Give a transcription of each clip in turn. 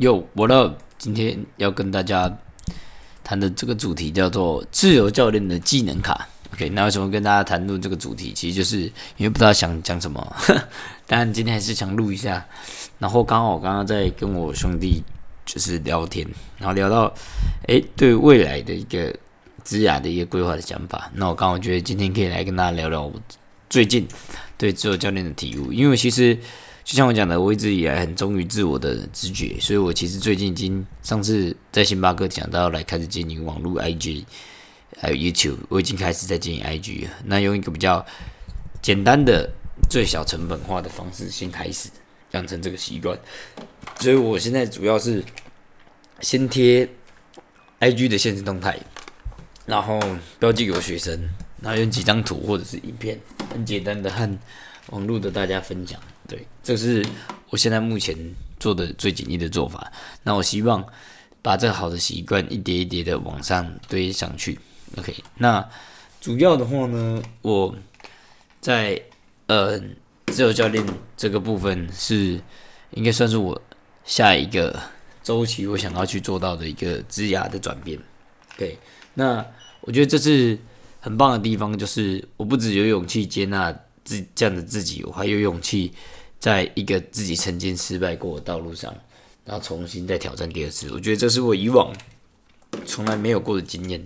有我的今天要跟大家谈的这个主题叫做自由教练的技能卡。OK，那为什么跟大家谈论这个主题？其实就是因为不知道想讲什么，但今天还是想录一下。然后刚好我刚刚在跟我兄弟就是聊天，然后聊到诶对未来的一个职涯的一个规划的想法。那我刚好觉得今天可以来跟大家聊聊我最近对自由教练的体悟，因为其实。就像我讲的，我一直以来很忠于自我的直觉，所以我其实最近已经上次在星巴克讲到来开始经营网络 IG，还有 YouTube，我已经开始在经营 IG 了。那用一个比较简单的、最小成本化的方式先开始养成这个习惯。所以我现在主要是先贴 IG 的现实动态，然后标记给我学生，然后用几张图或者是影片，很简单的和网络的大家分享。对，这是我现在目前做的最紧密的做法。那我希望把这个好的习惯一叠一叠的往上堆上去。OK，那主要的话呢，我在呃自由教练这个部分是应该算是我下一个周期我想要去做到的一个枝芽的转变。对，那我觉得这是很棒的地方，就是我不只有勇气接纳自这样的自己，我还有勇气。在一个自己曾经失败过的道路上，然后重新再挑战第二次，我觉得这是我以往从来没有过的经验。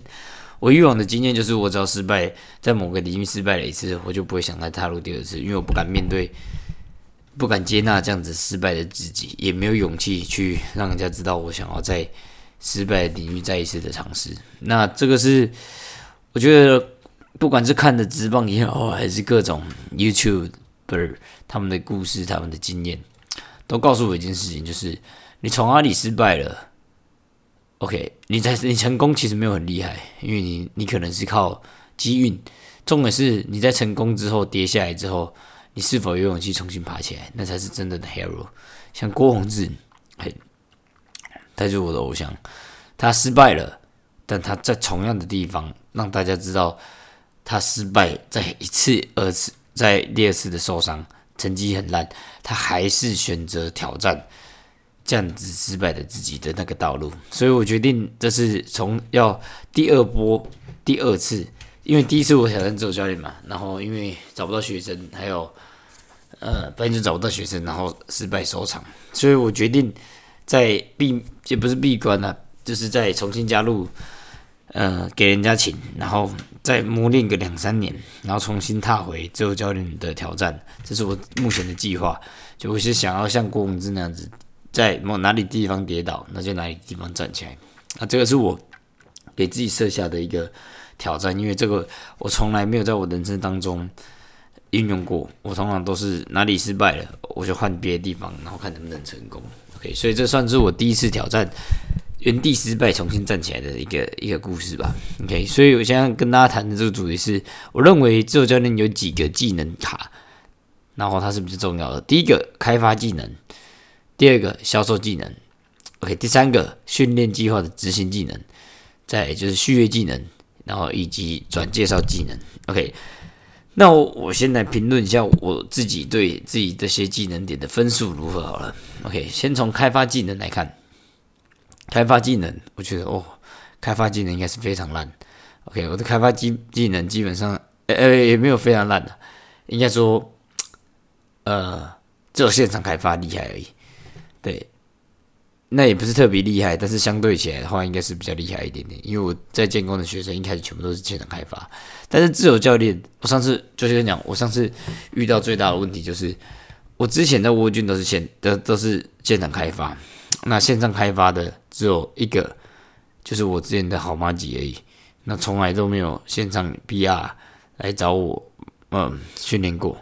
我以往的经验就是，我只要失败，在某个领域失败了一次，我就不会想再踏入第二次，因为我不敢面对，不敢接纳这样子失败的自己，也没有勇气去让人家知道我想要在失败领域再一次的尝试。那这个是我觉得，不管是看的直棒也好，还是各种 YouTube。他们的故事，他们的经验，都告诉我一件事情，就是你从阿里失败了，OK，你在你成功其实没有很厉害，因为你你可能是靠机运，重点是你在成功之后跌下来之后，你是否有勇气重新爬起来，那才是真正的 hero。像郭宏志，嘿，他就是我的偶像，他失败了，但他在同样的地方让大家知道，他失败在一次、二次。在第二次的受伤，成绩很烂，他还是选择挑战这样子失败的自己的那个道路。所以我决定，这是从要第二波第二次，因为第一次我挑战自由教练嘛，然后因为找不到学生，还有呃，反正就找不到学生，然后失败收场，所以我决定在闭也不是闭关了，就是在重新加入。呃，给人家请，然后再磨练个两三年，然后重新踏回自由教练的挑战，这是我目前的计划。就我是想要像郭宏志那样子，在某哪里地方跌倒，那就哪里地方站起来。啊，这个是我给自己设下的一个挑战，因为这个我从来没有在我人生当中运用过。我通常都是哪里失败了，我就换别的地方，然后看能不能成功。OK，所以这算是我第一次挑战。原地失败，重新站起来的一个一个故事吧。OK，所以我现在跟大家谈的这个主题是，我认为自由教练有几个技能卡，然后它是比较重要的。第一个开发技能，第二个销售技能，OK，第三个训练计划的执行技能，再就是续约技能，然后以及转介绍技能。OK，那我我先来评论一下我自己对自己这些技能点的分数如何好了。OK，先从开发技能来看。开发技能，我觉得哦，开发技能应该是非常烂。OK，我的开发技技能基本上，呃，也没有非常烂的，应该说，呃，只有现场开发厉害而已。对，那也不是特别厉害，但是相对起来的话，应该是比较厉害一点点。因为我在建工的学生一开始全部都是现场开发，但是自由教练，我上次就先讲，我上次遇到最大的问题就是，我之前在沃郡都是现都都是现场开发。那线上开发的只有一个，就是我之前的好妈吉而已。那从来都没有线上 BR 来找我，嗯，训练过。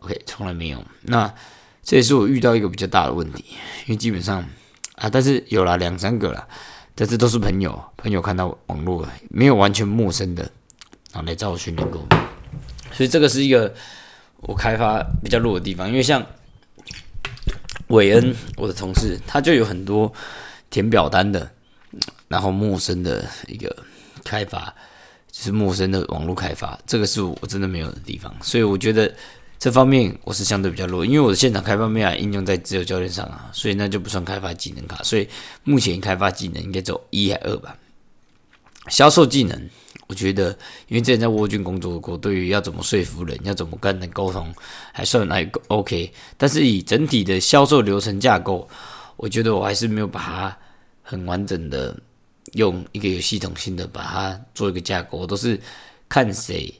OK，从来没有。那这也是我遇到一个比较大的问题，因为基本上啊，但是有了两三个了，但是都是朋友，朋友看到网络没有完全陌生的，然后来找我训练过。所以这个是一个我开发比较弱的地方，因为像。韦恩，我的同事，他就有很多填表单的，然后陌生的一个开发，就是陌生的网络开发，这个是我真的没有的地方。所以我觉得这方面我是相对比较弱，因为我的现场开发没法应用在自由教练上啊，所以那就不算开发技能卡。所以目前开发技能应该走一还二吧。销售技能，我觉得因为之前在沃郡工作过，对于要怎么说服人，要怎么跟人沟通，还算还 OK。但是以整体的销售流程架构，我觉得我还是没有把它很完整的用一个有系统性的把它做一个架构，我都是看谁，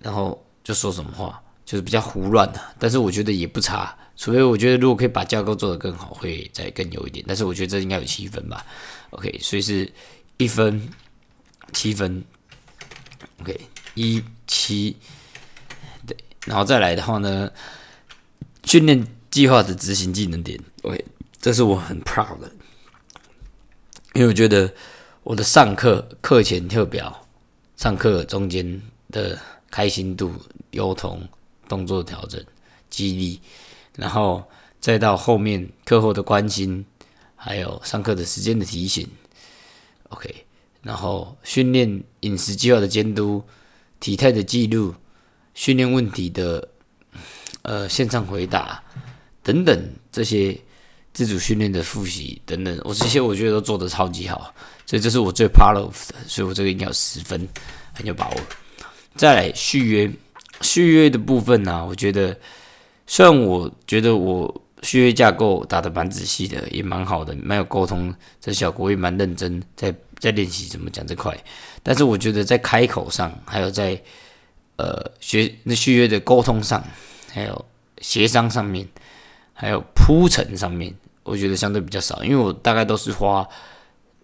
然后就说什么话。就是比较胡乱的，但是我觉得也不差。除非我觉得如果可以把架构做得更好，会再更有一点。但是我觉得这应该有七分吧。OK，所以是一分七分。OK，一七对，然后再来的话呢，训练计划的执行技能点。OK，这是我很 proud 的，因为我觉得我的上课课前特表、上课中间的开心度、优同。动作调整、激励，然后再到后面课后的关心，还有上课的时间的提醒，OK，然后训练饮食计划的监督、体态的记录、训练问题的呃线上回答等等这些自主训练的复习等等，我这些我觉得都做得超级好，所以这是我最 part of 的，所以我这个应该有十分，很有把握。再来续约。续约的部分呢，我觉得虽然我觉得我续约架构打的蛮仔细的，也蛮好的，蛮有沟通，这小国也蛮认真在在练习怎么讲这块，但是我觉得在开口上，还有在呃学那续约的沟通上，还有协商上面，还有铺陈上面，我觉得相对比较少，因为我大概都是花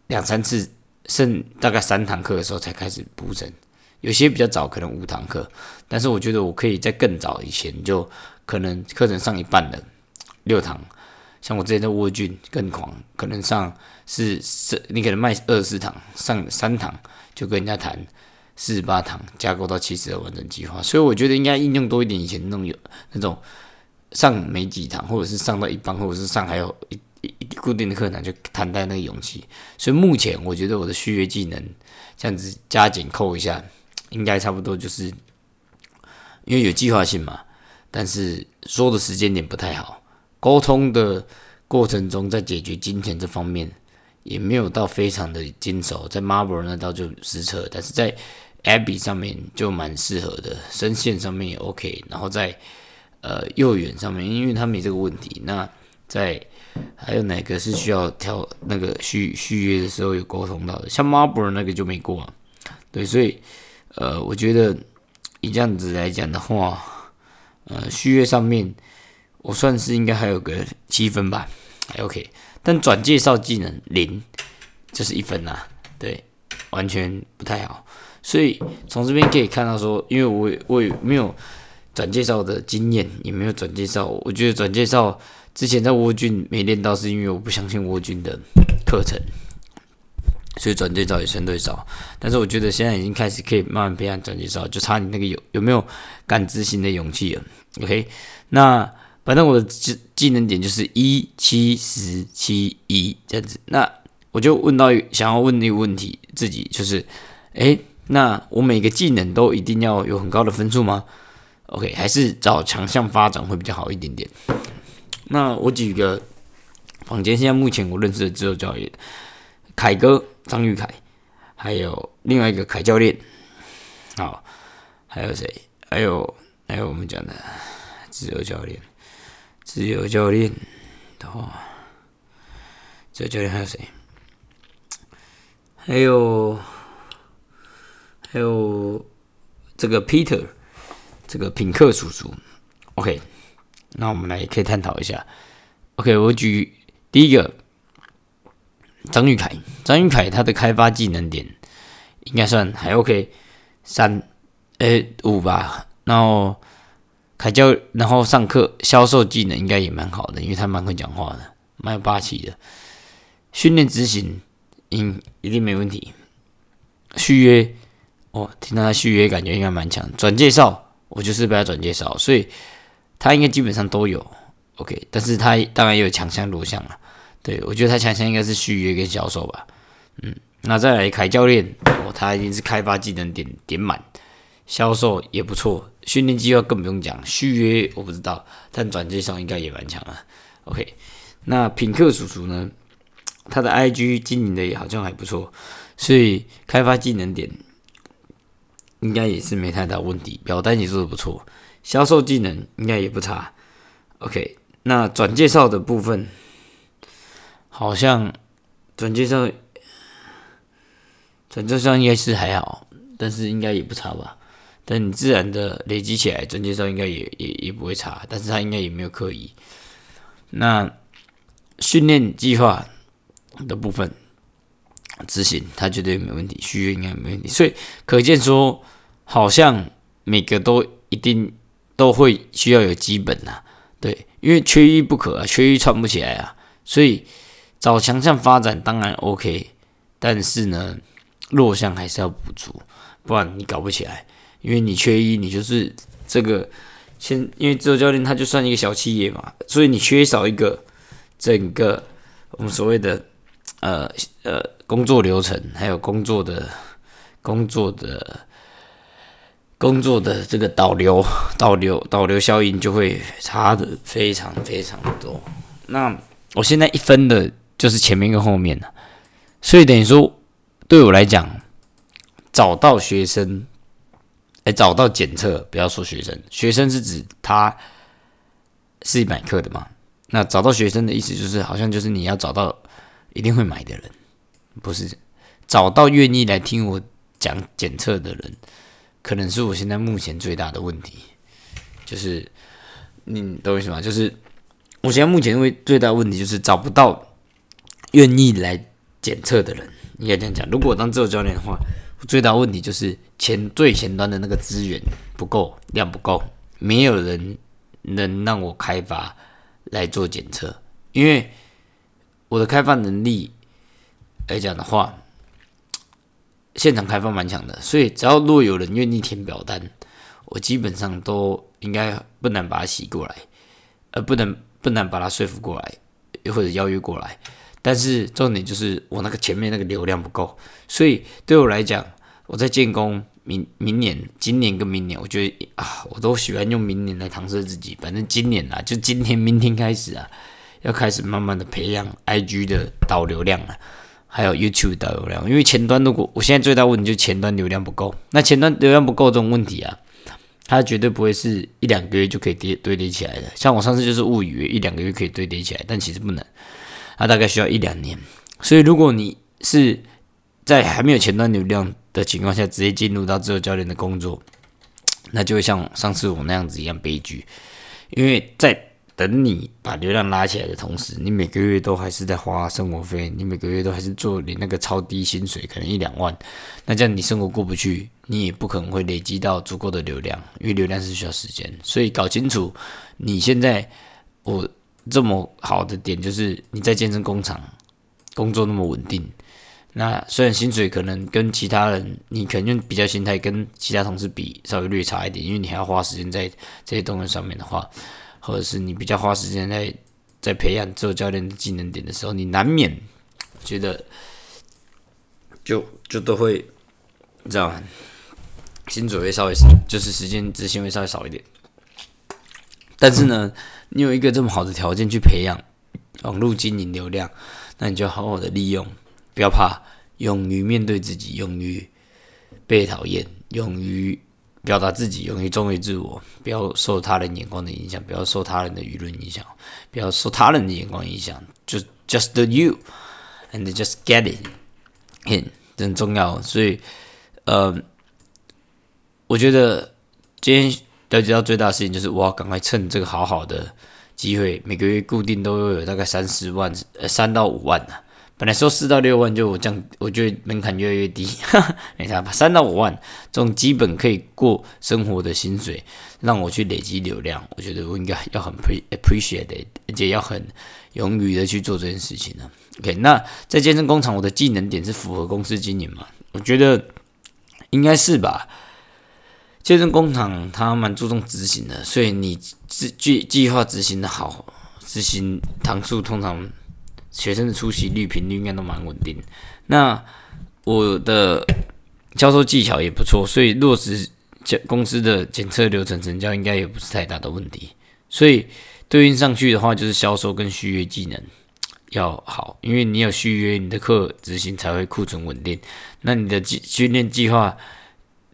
两三次，剩大概三堂课的时候才开始铺陈。有些比较早，可能五堂课，但是我觉得我可以在更早以前就可能课程上一半的六堂，像我之前在沃郡更狂，可能上是是，你可能卖二十四堂，上三堂就跟人家谈四十八堂，架构到七十的完整计划，所以我觉得应该应用多一点以前那种有那种上没几堂，或者是上到一半，或者是上还有一一固定的课堂就谈带那个勇气，所以目前我觉得我的续约技能这样子加减扣一下。应该差不多就是，因为有计划性嘛，但是说的时间点不太好。沟通的过程中，在解决金钱这方面也没有到非常的精熟。在 Marble 那道就失策，但是在 Abby 上面就蛮适合的，声线上面也 OK。然后在呃幼儿园上面，因为他没这个问题。那在还有哪个是需要调那个续续约的时候有沟通到的？像 Marble 那个就没过，对，所以。呃，我觉得以这样子来讲的话，呃，续约上面我算是应该还有个七分吧，还 OK。但转介绍技能零，就是一分呐，对，完全不太好。所以从这边可以看到说，因为我我也没有转介绍的经验，也没有转介绍。我觉得转介绍之前在沃郡没练到，是因为我不相信沃郡的课程。所以转介绍也相对少，但是我觉得现在已经开始可以慢慢培养转介绍，就差你那个有有没有敢执行的勇气了。OK，那反正我的技技能点就是一七十七一这样子。那我就问到想要问那个问题，自己就是，诶，那我每个技能都一定要有很高的分数吗？OK，还是找强项发展会比较好一点点？那我举个坊间现在目前我认识的自由教育，凯哥。张玉凯，还有另外一个凯教练，好，还有谁？还有还有我们讲的自由教练，自由教练的话，自由教练还有谁？还有还有这个 Peter，这个品客叔叔。OK，那我们来可以探讨一下。OK，我举第一个。张玉凯，张玉凯他的开发技能点应该算还 OK，三诶五吧。然后凯教，然后上课销售技能应该也蛮好的，因为他蛮会讲话的，蛮有霸气的。训练执行应一定没问题。续约哦，听到他续约感觉应该蛮强。转介绍我就是被他转介绍，所以他应该基本上都有 OK，但是他当然也有强项弱项了。对，我觉得他强项应该是续约跟销售吧。嗯，那再来凯教练，哦，他已经是开发技能点点满，销售也不错，训练计划更不用讲，续约我不知道，但转介绍应该也蛮强啊。OK，那品客叔叔呢？他的 IG 经营的也好像还不错，所以开发技能点应该也是没太大问题，表单也做的不错，销售技能应该也不差。OK，那转介绍的部分好像转介绍转介绍应该是还好，但是应该也不差吧。但你自然的累积起来，转介绍应该也也也不会差，但是他应该也没有刻意。那训练计划的部分执行，他绝对没问题，续约应该没问题。所以可见说，好像每个都一定都会需要有基本呐，对，因为缺一不可啊，缺一串不起来啊。所以找强项发展当然 OK，但是呢，弱项还是要补足，不然你搞不起来。因为你缺一，你就是这个先，因为自由教练他就算一个小企业嘛，所以你缺少一个整个我们所谓的呃呃工作流程，还有工作的工作的工作的这个导流导流导流效应就会差的非常非常多。那我现在一分的就是前面跟后面了，所以等于说对我来讲，找到学生。哎，找到检测，不要说学生，学生是指他是买课的嘛？那找到学生的意思就是，好像就是你要找到一定会买的人，不是找到愿意来听我讲检测的人，可能是我现在目前最大的问题。就是你懂我意思吗？就是我现在目前为最大问题就是找不到愿意来检测的人，应该这样讲。如果我当自由教练的话。最大问题就是前最前端的那个资源不够，量不够，没有人能让我开发来做检测。因为我的开发能力来讲的话，现场开发蛮强的，所以只要若有人愿意填表单，我基本上都应该不难把它洗过来，呃，不能不难把它说服过来，又或者邀约过来。但是重点就是我那个前面那个流量不够，所以对我来讲，我在建工明明年、今年跟明年，我觉得啊，我都喜欢用明年来搪塞自己。反正今年啊，就今天、明天开始啊，要开始慢慢的培养 IG 的导流量啊，还有 YouTube 导流量。因为前端如果我现在最大问题就是前端流量不够，那前端流量不够这种问题啊，它绝对不会是一两个月就可以叠堆叠起来的。像我上次就是误以为一两个月可以堆叠起来，但其实不能。它大概需要一两年，所以如果你是在还没有前端流量的情况下直接进入到自由教练的工作，那就会像上次我那样子一样悲剧。因为在等你把流量拉起来的同时，你每个月都还是在花生活费，你每个月都还是做你那个超低薪水，可能一两万，那这样你生活过不去，你也不可能会累积到足够的流量，因为流量是需要时间。所以搞清楚你现在我。这么好的点就是你在健身工厂工作那么稳定，那虽然薪水可能跟其他人，你可能比较心态跟其他同事比稍微略差一点，因为你还要花时间在 这些东西上面的话，或者是你比较花时间在在培养做教练的技能点的时候，你难免觉得就就都会这样，薪水会稍微就是时间执行会稍微少一点，但是呢。你有一个这么好的条件去培养网络经营流量，那你就好好的利用，不要怕，勇于面对自己，勇于被讨厌，勇于表达自己，勇于忠于自我，不要受他人眼光的影响，不要受他人的舆论影响，不要受他人的眼光影响，就 just do you and just get it in，很重要。所以，呃，我觉得今天。了解到最大的事情就是，我要赶快趁这个好好的机会，每个月固定都有大概三四万，呃，三到五万呢。本来说四到六万就我降，我觉得门槛越来越低。你看，三到五万这种基本可以过生活的薪水，让我去累积流量，我觉得我应该要很 appreciate，而且要很勇于的去做这件事情呢。OK，那在健身工厂，我的技能点是符合公司经营嘛？我觉得应该是吧。健身工厂它蛮注重执行的，所以你计计计划执行的好，执行堂数通常学生的出席率频率应该都蛮稳定。那我的销售技巧也不错，所以落实检公司的检测流程成交应该也不是太大的问题。所以对应上去的话，就是销售跟续约技能要好，因为你有续约，你的课执行才会库存稳定。那你的训训练计划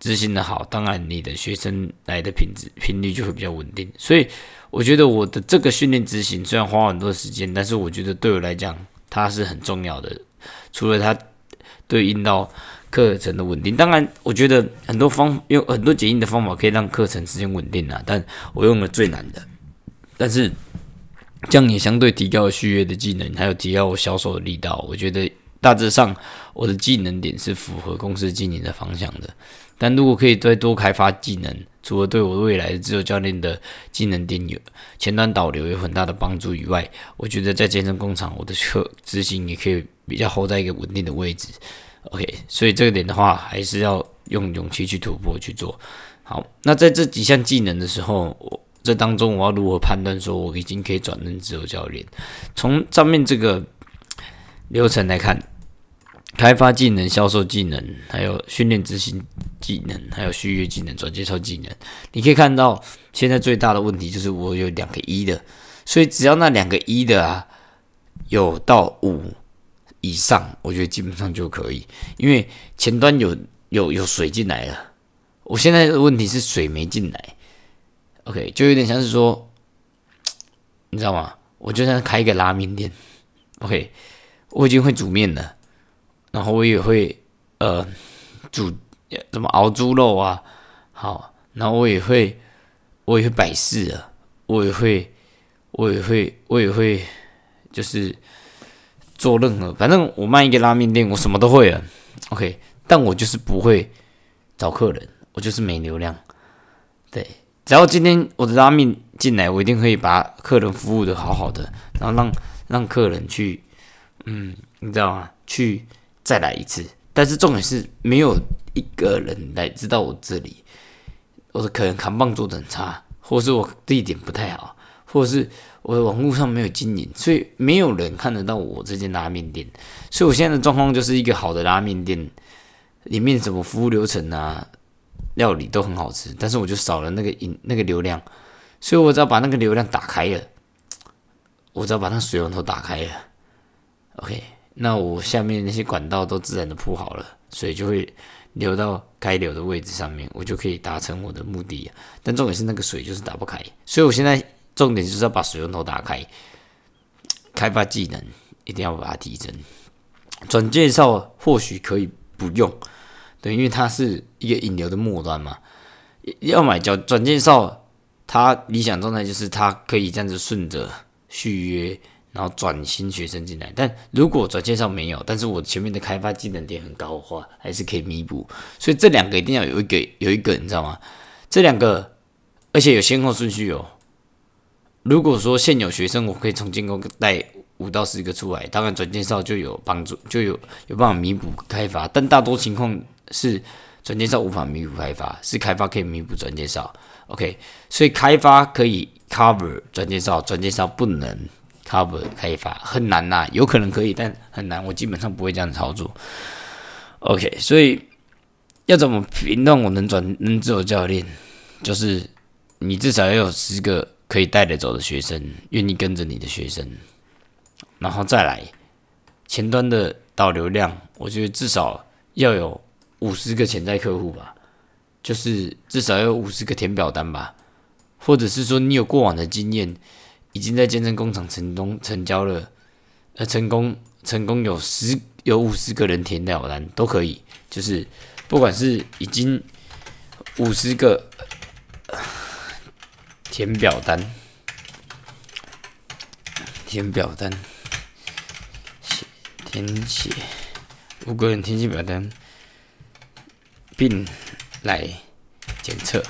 执行的好，当然你的学生来的品质频率就会比较稳定。所以我觉得我的这个训练执行虽然花很多时间，但是我觉得对我来讲它是很重要的。除了它对应到课程的稳定，当然我觉得很多方用很多简易的方法可以让课程时间稳定啊，但我用了最难的，但是这样也相对提高了续约的技能，还有提高我销售的力道。我觉得大致上我的技能点是符合公司经营的方向的。但如果可以再多开发技能，除了对我未来的自由教练的技能点有前端导流有很大的帮助以外，我觉得在健身工厂我的课执行也可以比较 hold 在一个稳定的位置。OK，所以这个点的话，还是要用勇气去突破去做好。那在这几项技能的时候，我这当中我要如何判断说我已经可以转任自由教练？从上面这个流程来看。开发技能、销售技能，还有训练执行技能，还有续约技能、转介绍技能。你可以看到，现在最大的问题就是我有两个一的，所以只要那两个一的啊有到五以上，我觉得基本上就可以。因为前端有有有水进来了，我现在的问题是水没进来。OK，就有点像是说，你知道吗？我就像开一个拉面店，OK，我已经会煮面了。然后我也会呃煮怎么熬猪肉啊，好，然后我也会我也会摆事啊，我也会我也会我也会就是做任何，反正我卖一个拉面店，我什么都会啊，OK，但我就是不会找客人，我就是没流量，对，只要今天我的拉面进来，我一定可以把客人服务的好好的，然后让让客人去，嗯，你知道吗？去。再来一次，但是重点是没有一个人来知道我这里，我的可能扛棒做的很差，或者是我地点不太好，或者是我的网络上没有经营，所以没有人看得到我这间拉面店。所以我现在的状况就是一个好的拉面店，里面什么服务流程啊、料理都很好吃，但是我就少了那个引那个流量，所以我只要把那个流量打开了，我只要把那水龙头打开了，OK。那我下面那些管道都自然的铺好了，水就会流到该流的位置上面，我就可以达成我的目的。但重点是那个水就是打不开，所以我现在重点就是要把水龙头打开，开发技能一定要把它提升。转介绍或许可以不用，对，因为它是一个引流的末端嘛。要买叫转介绍，它理想状态就是它可以这样子顺着续约。然后转新学生进来，但如果转介绍没有，但是我前面的开发技能点很高的话，还是可以弥补。所以这两个一定要有一个有一个，你知道吗？这两个而且有先后顺序哦。如果说现有学生，我可以从进攻带五到十个出来，当然转介绍就有帮助，就有有办法弥补开发。但大多情况是转介绍无法弥补开发，是开发可以弥补转介绍。OK，所以开发可以 cover 转介绍，转介绍不能。Cover 开发很难呐，有可能可以，但很难。我基本上不会这样操作。OK，所以要怎么评断我能转能自由教练？就是你至少要有十个可以带得走的学生，愿意跟着你的学生，然后再来前端的导流量，我觉得至少要有五十个潜在客户吧，就是至少要有五十个填表单吧，或者是说你有过往的经验。已经在健身工厂成功成交了，呃，成功成功有十有五十个人填表单都可以，就是不管是已经五十个填表单，填表单，填写五个人填写表单，并来检测，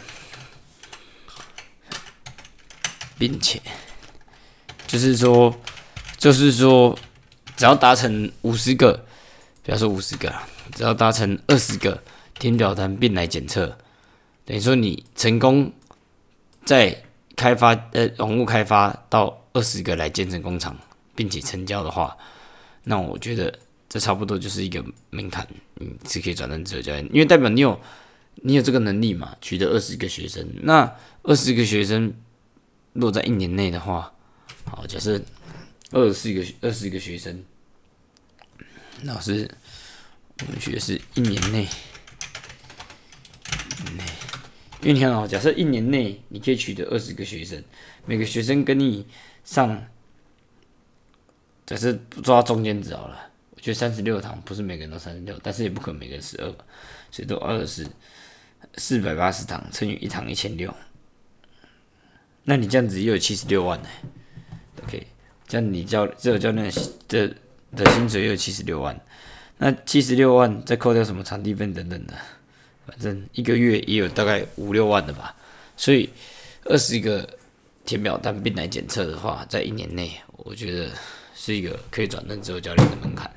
并且。就是说，就是说，只要达成五十个，不要说五十个，只要达成二十个填表单并来检测，等于说你成功在开发呃网络开发到二十个来建成工厂，并且成交的话，那我觉得这差不多就是一个门槛，你是可以转成自由教练，因为代表你有你有这个能力嘛？取得二十个学生，那二十个学生落在一年内的话，好，假设二十个二十个学生，老师，我们学是一年内，内，因为你看哦，假设一年内你可以取得二十个学生，每个学生跟你上，假设抓中间值好了。我觉得三十六堂不是每个人都三十六，但是也不可能每个人十二，所以都二十四百八十堂乘以一堂一千六，那你这样子又有七十六万呢。？OK，这样你教这个教练的的薪水又有七十六万，那七十六万再扣掉什么场地费等等的，反正一个月也有大概五六万的吧。所以二十个填表单并来检测的话，在一年内，我觉得是一个可以转正自由教练的门槛。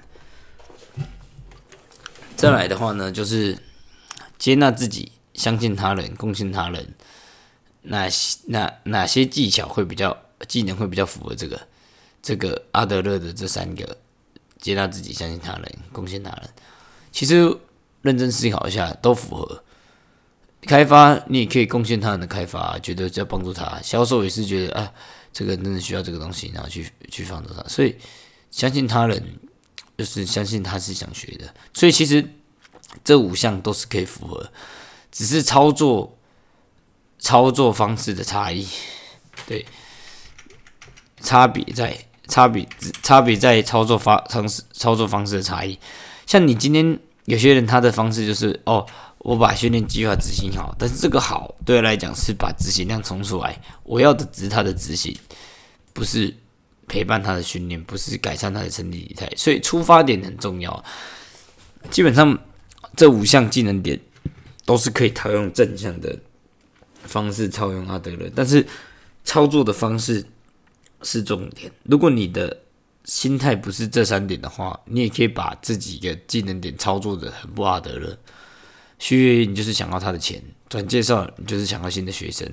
再来的话呢，就是接纳自己，相信他人，贡献他人。哪哪哪些技巧会比较，技能会比较符合这个这个阿德勒的这三个：接纳自己，相信他人，贡献他人。其实认真思考一下，都符合。开发你也可以贡献他人的开发，觉得要帮助他；销售也是觉得啊，这个真的需要这个东西，然后去去帮助他。所以相信他人。就是相信他是想学的，所以其实这五项都是可以符合，只是操作操作方式的差异，对，差别在差别差别在操作方方式操作方式的差异。像你今天有些人他的方式就是哦，我把训练计划执行好，但是这个好对他来讲是把执行量冲出来，我要的只是他的执行，不是。陪伴他的训练不是改善他的身体体态，所以出发点很重要。基本上这五项技能点都是可以套用正向的方式操用阿德勒，但是操作的方式是重点。如果你的心态不是这三点的话，你也可以把这几个技能点操作的很不阿德勒。续约你就是想要他的钱，转介绍你就是想要新的学生，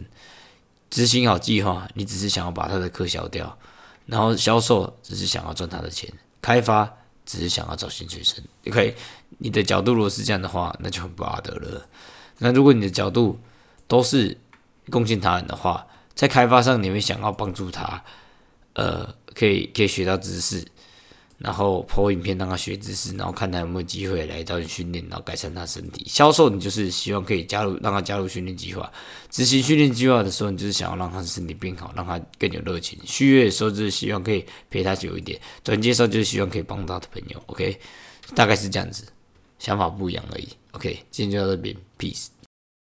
执行好计划你只是想要把他的课消掉。然后销售只是想要赚他的钱，开发只是想要找新学生。OK，你的角度如果是这样的话，那就很不阿德了。那如果你的角度都是贡献他人的话，在开发上你会想要帮助他，呃，可以可以学到知识。然后播影片让他学知识，然后看他有没有机会来找你训练，然后改善他身体。销售你就是希望可以加入，让他加入训练计划。执行训练计划的时候，你就是想要让他身体变好，让他更有热情。续约的时候就是希望可以陪他久一点。转介绍就是希望可以帮他的朋友。OK，大概是这样子，想法不一样而已。OK，今天就到这边，Peace。